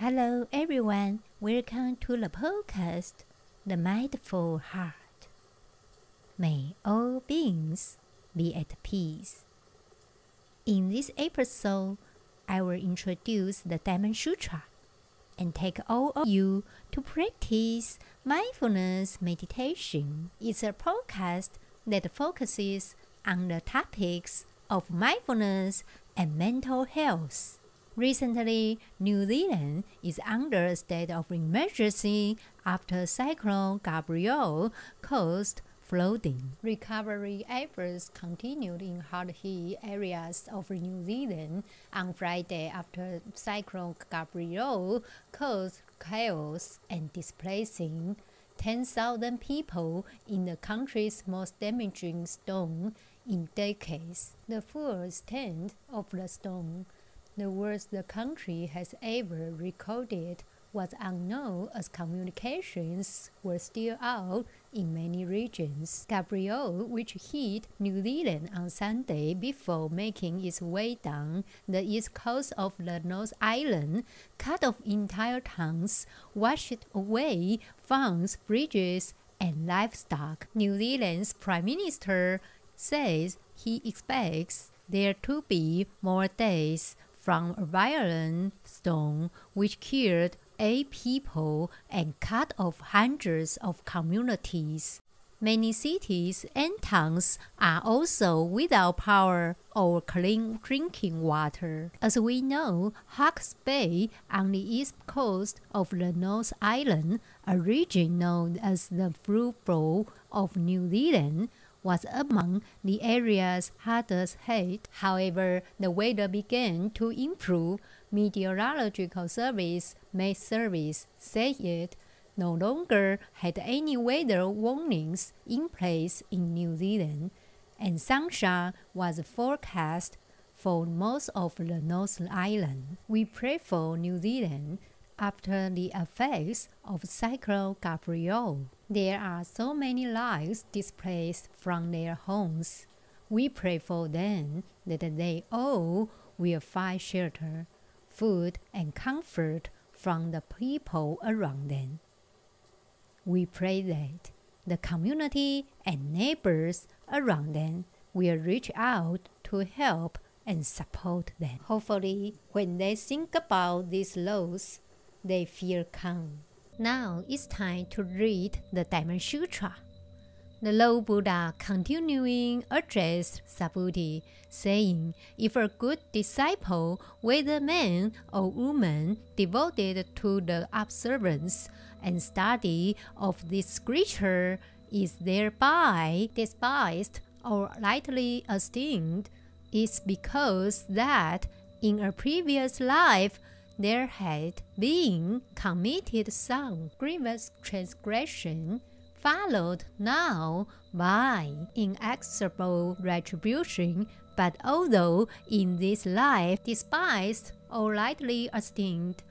Hello, everyone. Welcome to the podcast, The Mindful Heart. May all beings be at peace. In this episode, I will introduce the Diamond Sutra and take all of you to practice mindfulness meditation. It's a podcast that focuses on the topics of mindfulness and mental health. Recently, New Zealand is under a state of emergency after Cyclone Gabrielle caused flooding. Recovery efforts continued in hard hit areas of New Zealand on Friday after Cyclone Gabrielle caused chaos and displacing 10,000 people in the country's most damaging storm in decades. The full extent of the storm, the worst the country has ever recorded, was unknown as communications were still out in many regions. Gabrielle, which hit New Zealand on Sunday before making its way down the east coast of the North Island, cut off entire towns, washed away farms, bridges, and livestock. New Zealand's Prime Minister says he expects there to be more days from a violent storm which killed eight people and cut off hundreds of communities. Many cities and towns are also without power or clean drinking water. As we know, Hawke's Bay on the east coast of the North Island, a region known as the Fruit Bowl of New Zealand, was among the areas hardest hit. However, the weather began to improve. Meteorological Service Met Service said it no longer had any weather warnings in place in New Zealand, and sunshine was forecast for most of the North Island. We pray for New Zealand after the effects of Cyclone Gabrielle. There are so many lives displaced from their homes. We pray for them that they all will find shelter, food, and comfort from the people around them. We pray that the community and neighbors around them will reach out to help and support them. Hopefully, when they think about these laws, they feel calm. Now it's time to read the Diamond Sutra. The Lord Buddha continuing addressed Subhuti, saying, If a good disciple, whether man or woman, devoted to the observance and study of this scripture, is thereby despised or lightly esteemed, it's because that in a previous life there had been committed some grievous transgression, followed now by inexorable retribution, but although in this life despised or lightly esteemed,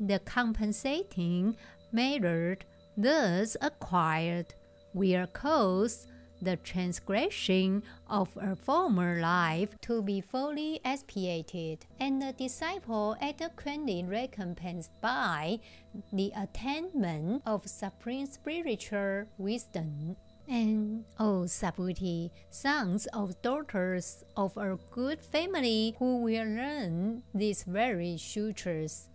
the compensating merit thus acquired will cause the transgression of a former life to be fully expiated, and the disciple adequately recompensed by the attainment of supreme spiritual wisdom. And, O oh, Subhuti, sons of daughters of a good family who will learn these very sutras,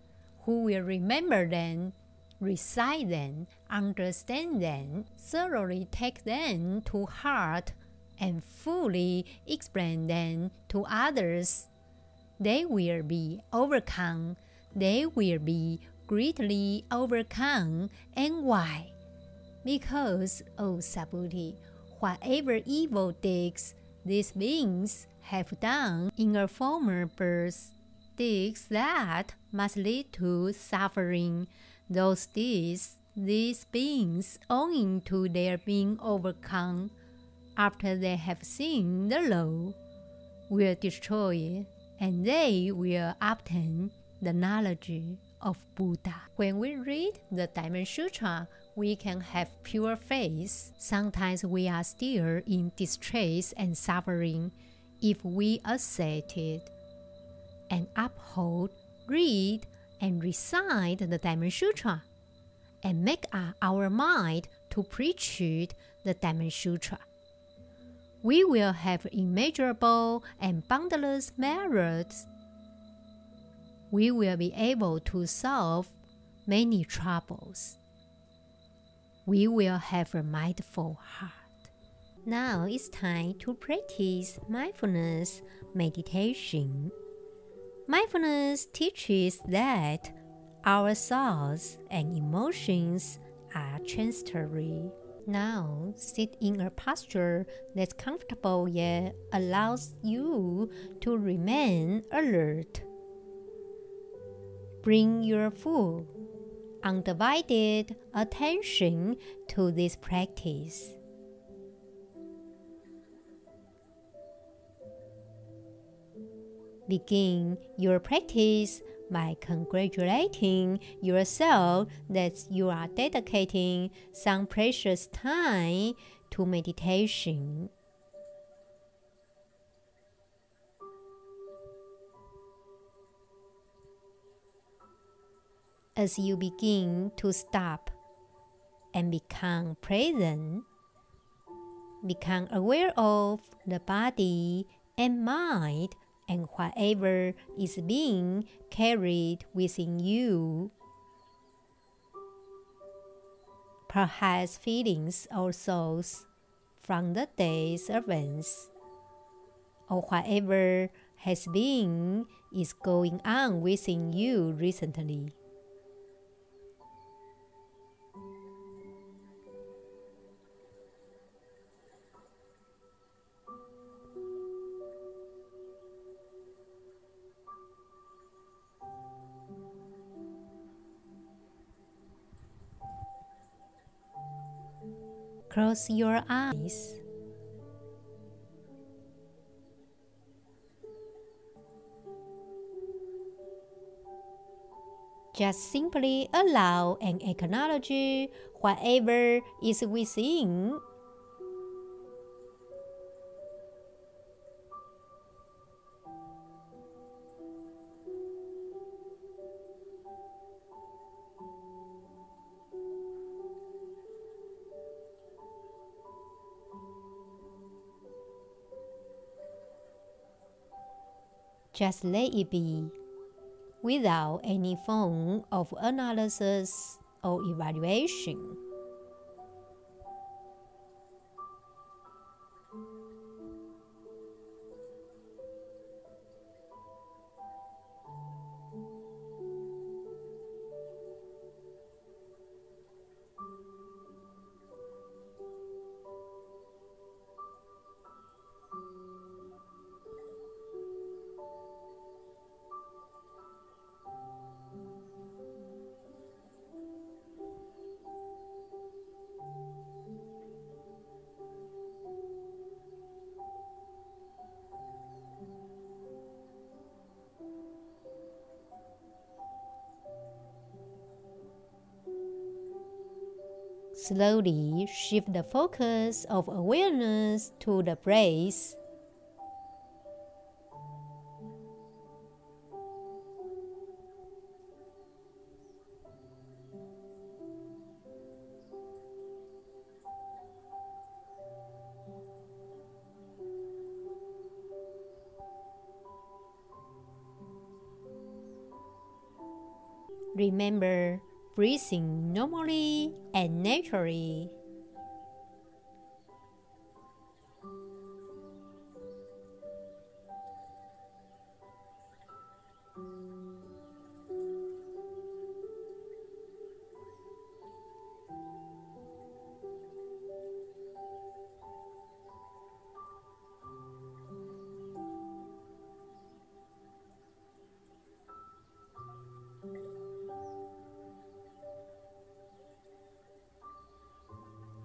who will remember them recite them, understand them, thoroughly take them to heart, and fully explain them to others. They will be overcome. They will be greatly overcome. And why? Because, O Subhuti, whatever evil deeds these beings have done in a former birth, deeds that must lead to suffering, those deeds, these beings, owing to their being overcome after they have seen the law, will destroy and they will obtain the knowledge of Buddha. When we read the Diamond Sutra, we can have pure faith. Sometimes we are still in distress and suffering if we accept it and uphold, read, and recite the Diamond Sutra and make up our mind to preach the Diamond Sutra. We will have immeasurable and boundless merits. We will be able to solve many troubles. We will have a mindful heart. Now it's time to practice mindfulness meditation. Mindfulness teaches that our thoughts and emotions are transitory. Now, sit in a posture that's comfortable yet allows you to remain alert. Bring your full, undivided attention to this practice. Begin your practice by congratulating yourself that you are dedicating some precious time to meditation. As you begin to stop and become present, become aware of the body and mind and whatever is being carried within you. Perhaps feelings or thoughts from the day's events, or whatever has been is going on within you recently. Close your eyes. Just simply allow and acknowledge whatever is within Just let it be, without any form of analysis or evaluation. Slowly shift the focus of awareness to the breath. Remember, breathing normally and naturally.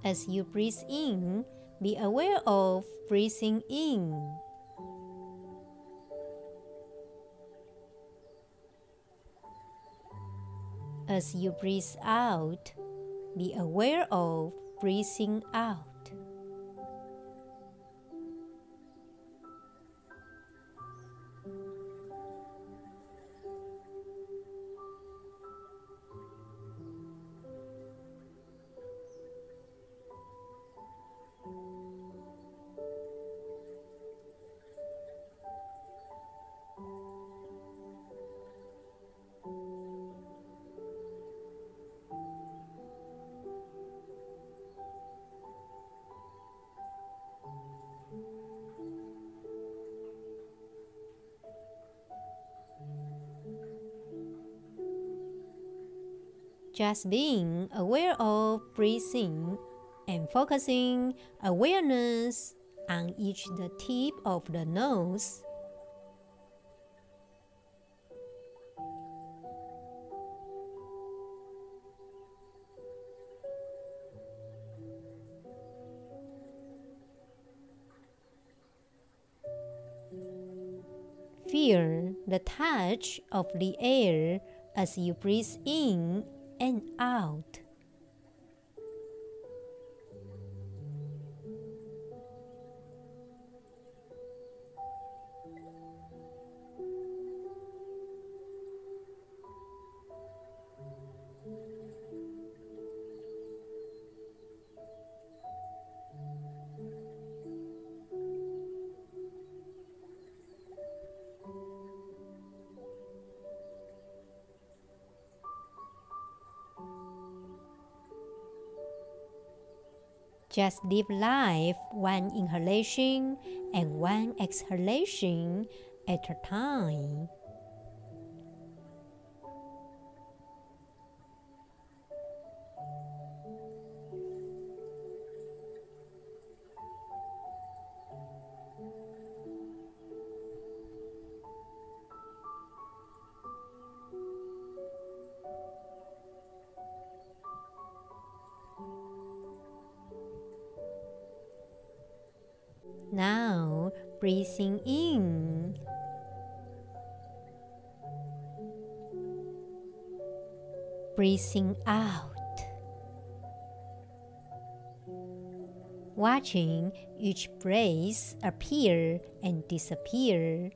As you breathe in, be aware of breathing in. As you breathe out, be aware of breathing out. Just being aware of breathing and focusing awareness on each the tip of the nose. Feel the touch of the air as you breathe in and out. Just live life one inhalation and one exhalation at a time. Breathing out. Watching each breath appear and disappear.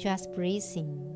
Just breathing.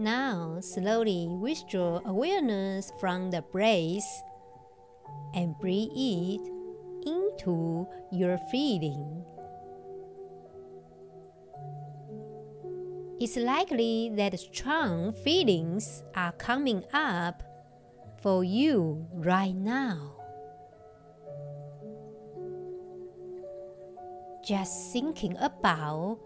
Now, slowly withdraw awareness from the breath and breathe it into your feeling. It's likely that strong feelings are coming up for you right now. Just thinking about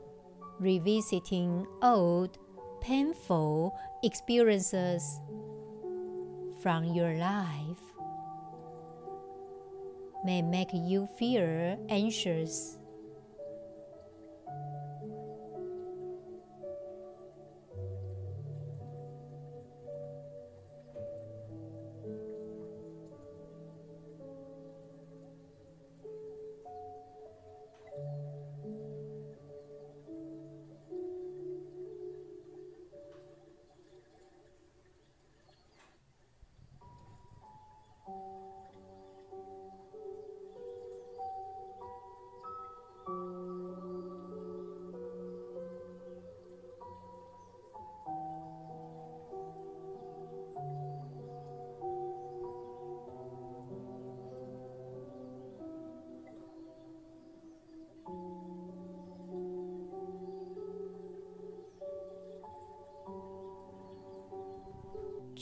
revisiting old painful experiences from your life may make you feel anxious.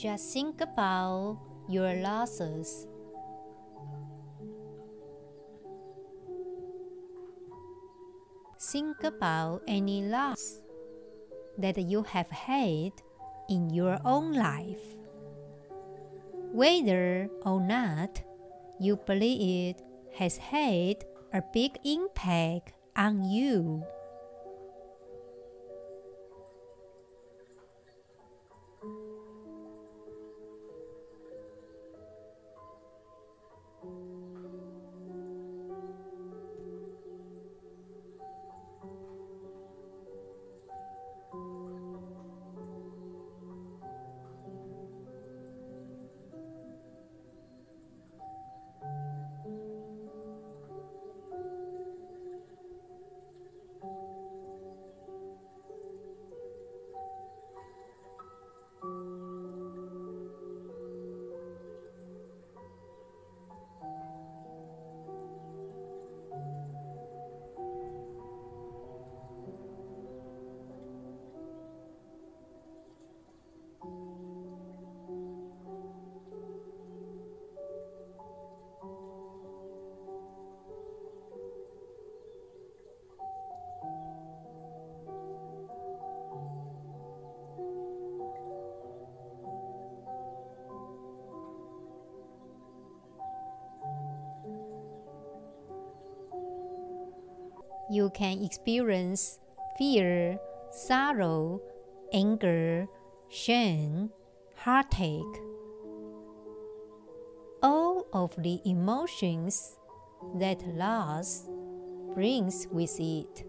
Just think about your losses. Think about any loss that you have had in your own life. Whether or not you believe it has had a big impact on you. You can experience fear, sorrow, anger, shame, heartache. All of the emotions that loss brings with it.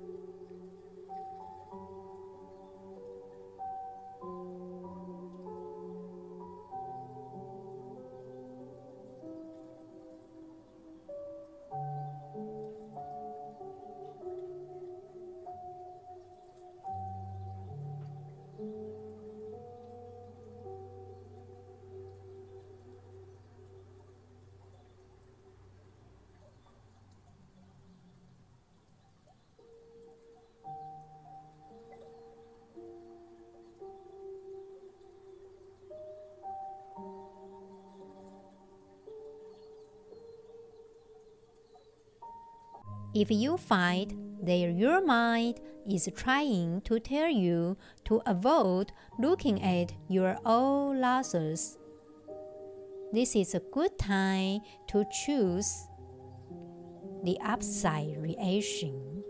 If you find that your mind is trying to tell you to avoid looking at your own losses, this is a good time to choose the upside reaction.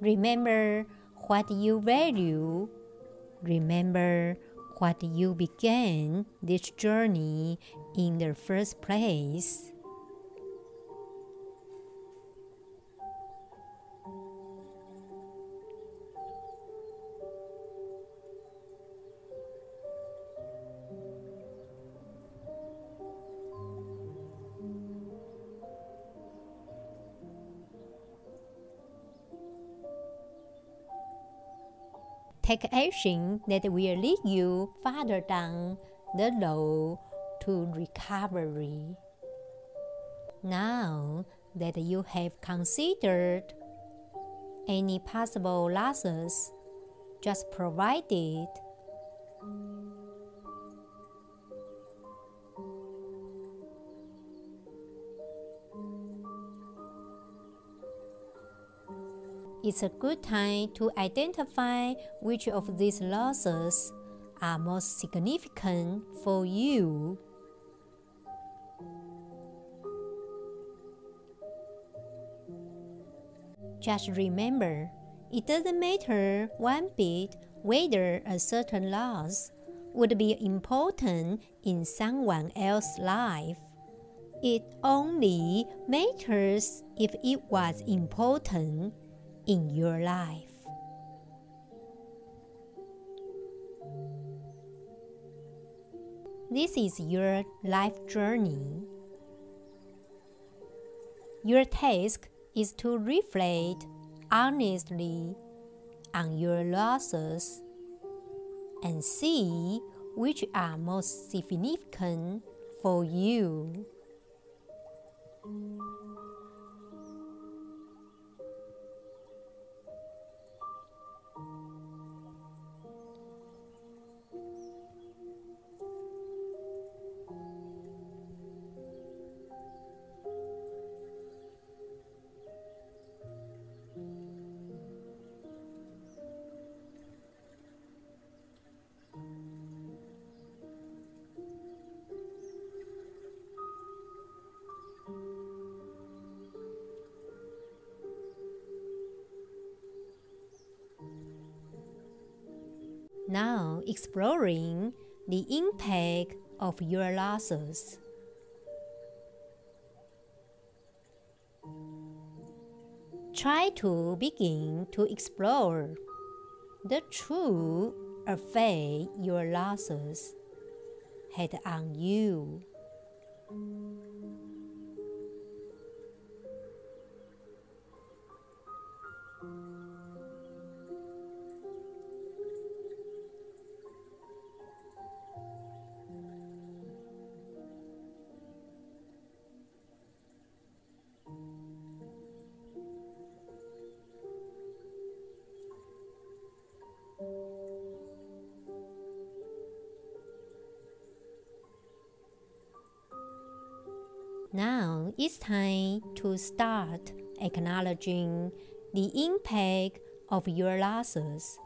Remember what you value. Remember what you began this journey in the first place. Take action that will lead you farther down the road to recovery. Now that you have considered any possible losses just provided it's a good time to identify which of these losses are most significant for you. Just remember, it doesn't matter one bit whether a certain loss would be important in someone else's life. It only matters if it was important in your life. This is your life journey. your task is to reflect honestly on your losses and see which are most significant for you. Now exploring the impact of your losses. Try to begin to explore the true effect your losses had on you. Now it's time to start acknowledging the impact of your losses.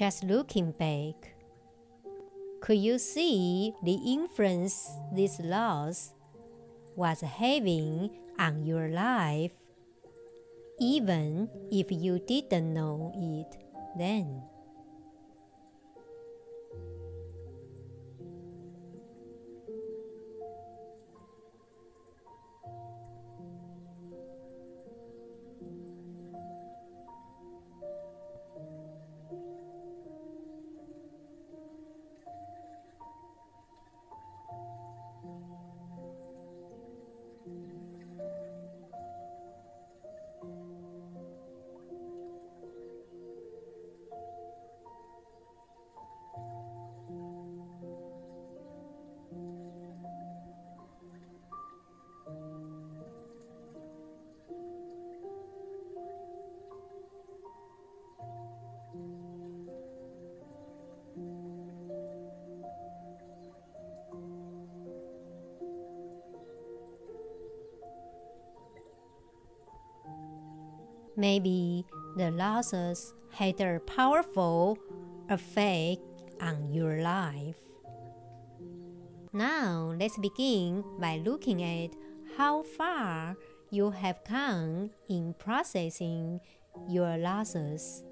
Just looking back, could you see the influence this loss was having on your life, even if you didn't know it then? Maybe the losses had a powerful effect on your life. Now, let's begin by looking at how far you have come in processing your losses.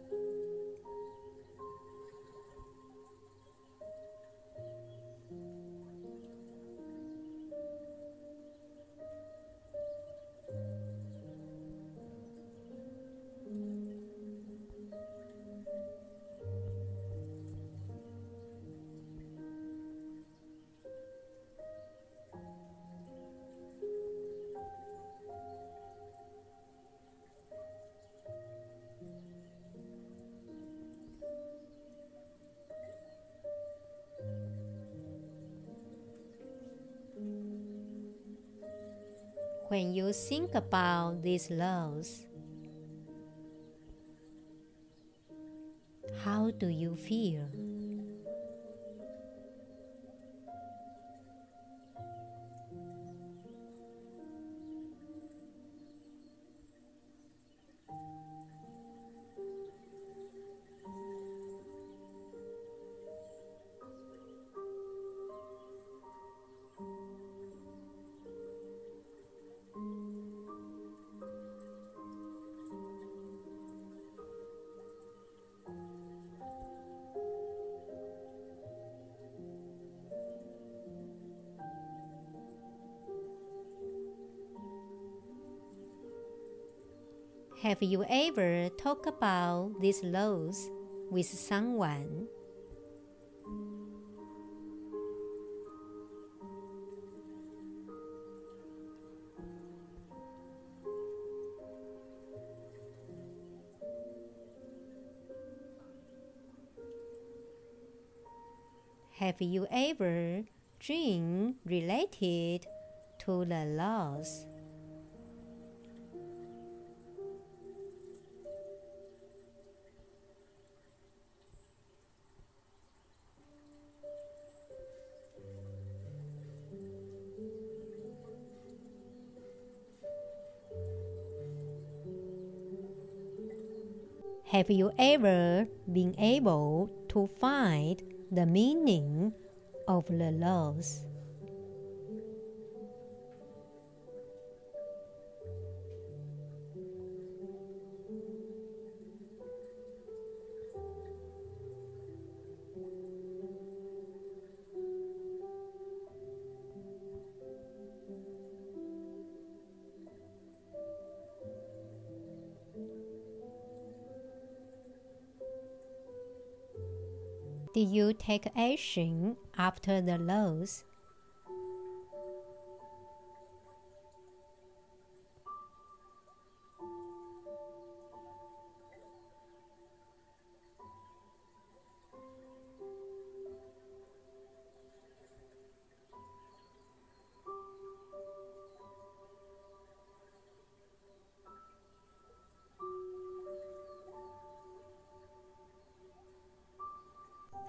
When you think about these laws. How do you feel? Have you ever talked about these laws with someone? Have you ever dreamed related to the laws? Have you ever been able to find the meaning of the laws? Did you take action after the loss?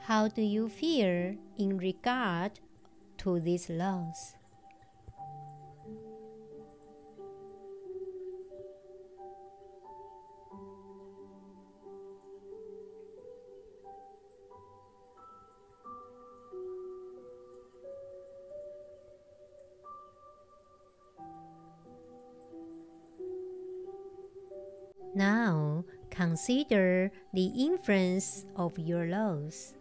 How do you feel in regard to this loss? Now, consider the influence of your loss.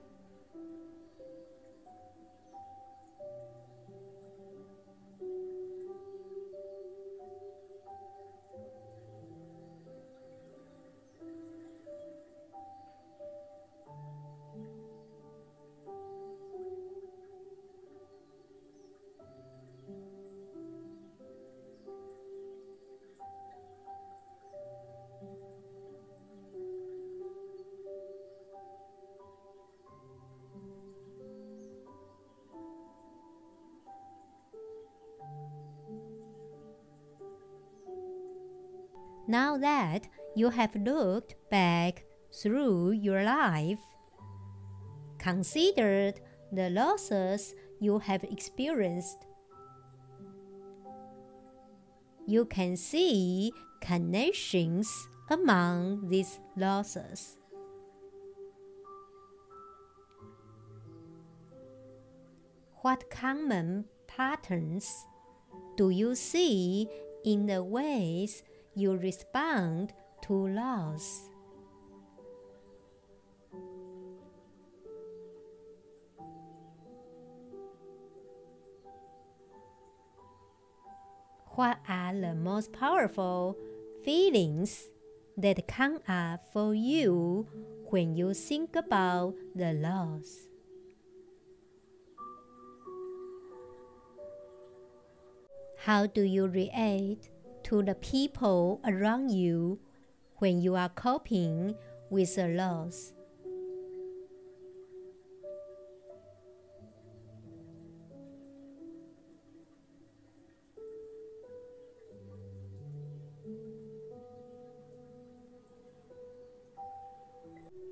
Now that you have looked back through your life, considered the losses you have experienced, you can see connections among these losses. What common patterns do you see in the ways you respond to loss. What are the most powerful feelings that come up for you when you think about the loss? How do you react to the people around you when you are coping with a loss.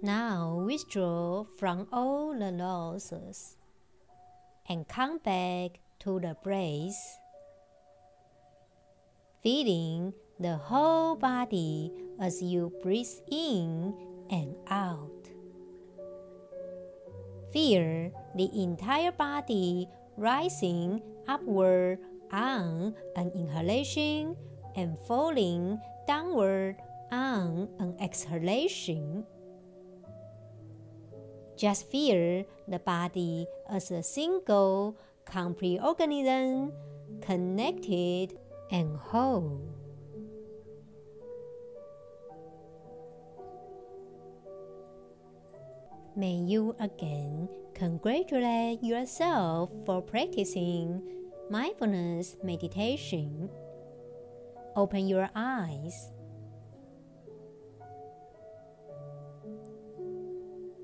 Now withdraw from all the losses and come back to the breath, feeling the whole body as you breathe in and out. Feel the entire body rising upward on an inhalation and falling downward on an exhalation. Just feel the body as a single, complete organism, connected and whole. May you again congratulate yourself for practicing mindfulness meditation. Open your eyes.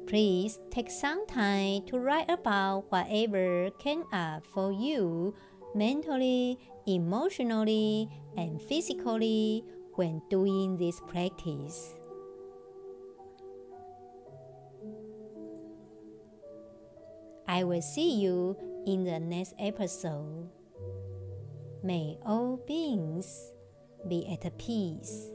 Please take some time to write about whatever came up for you mentally, emotionally, and physically when doing this practice. I will see you in the next episode. May all beings be at peace.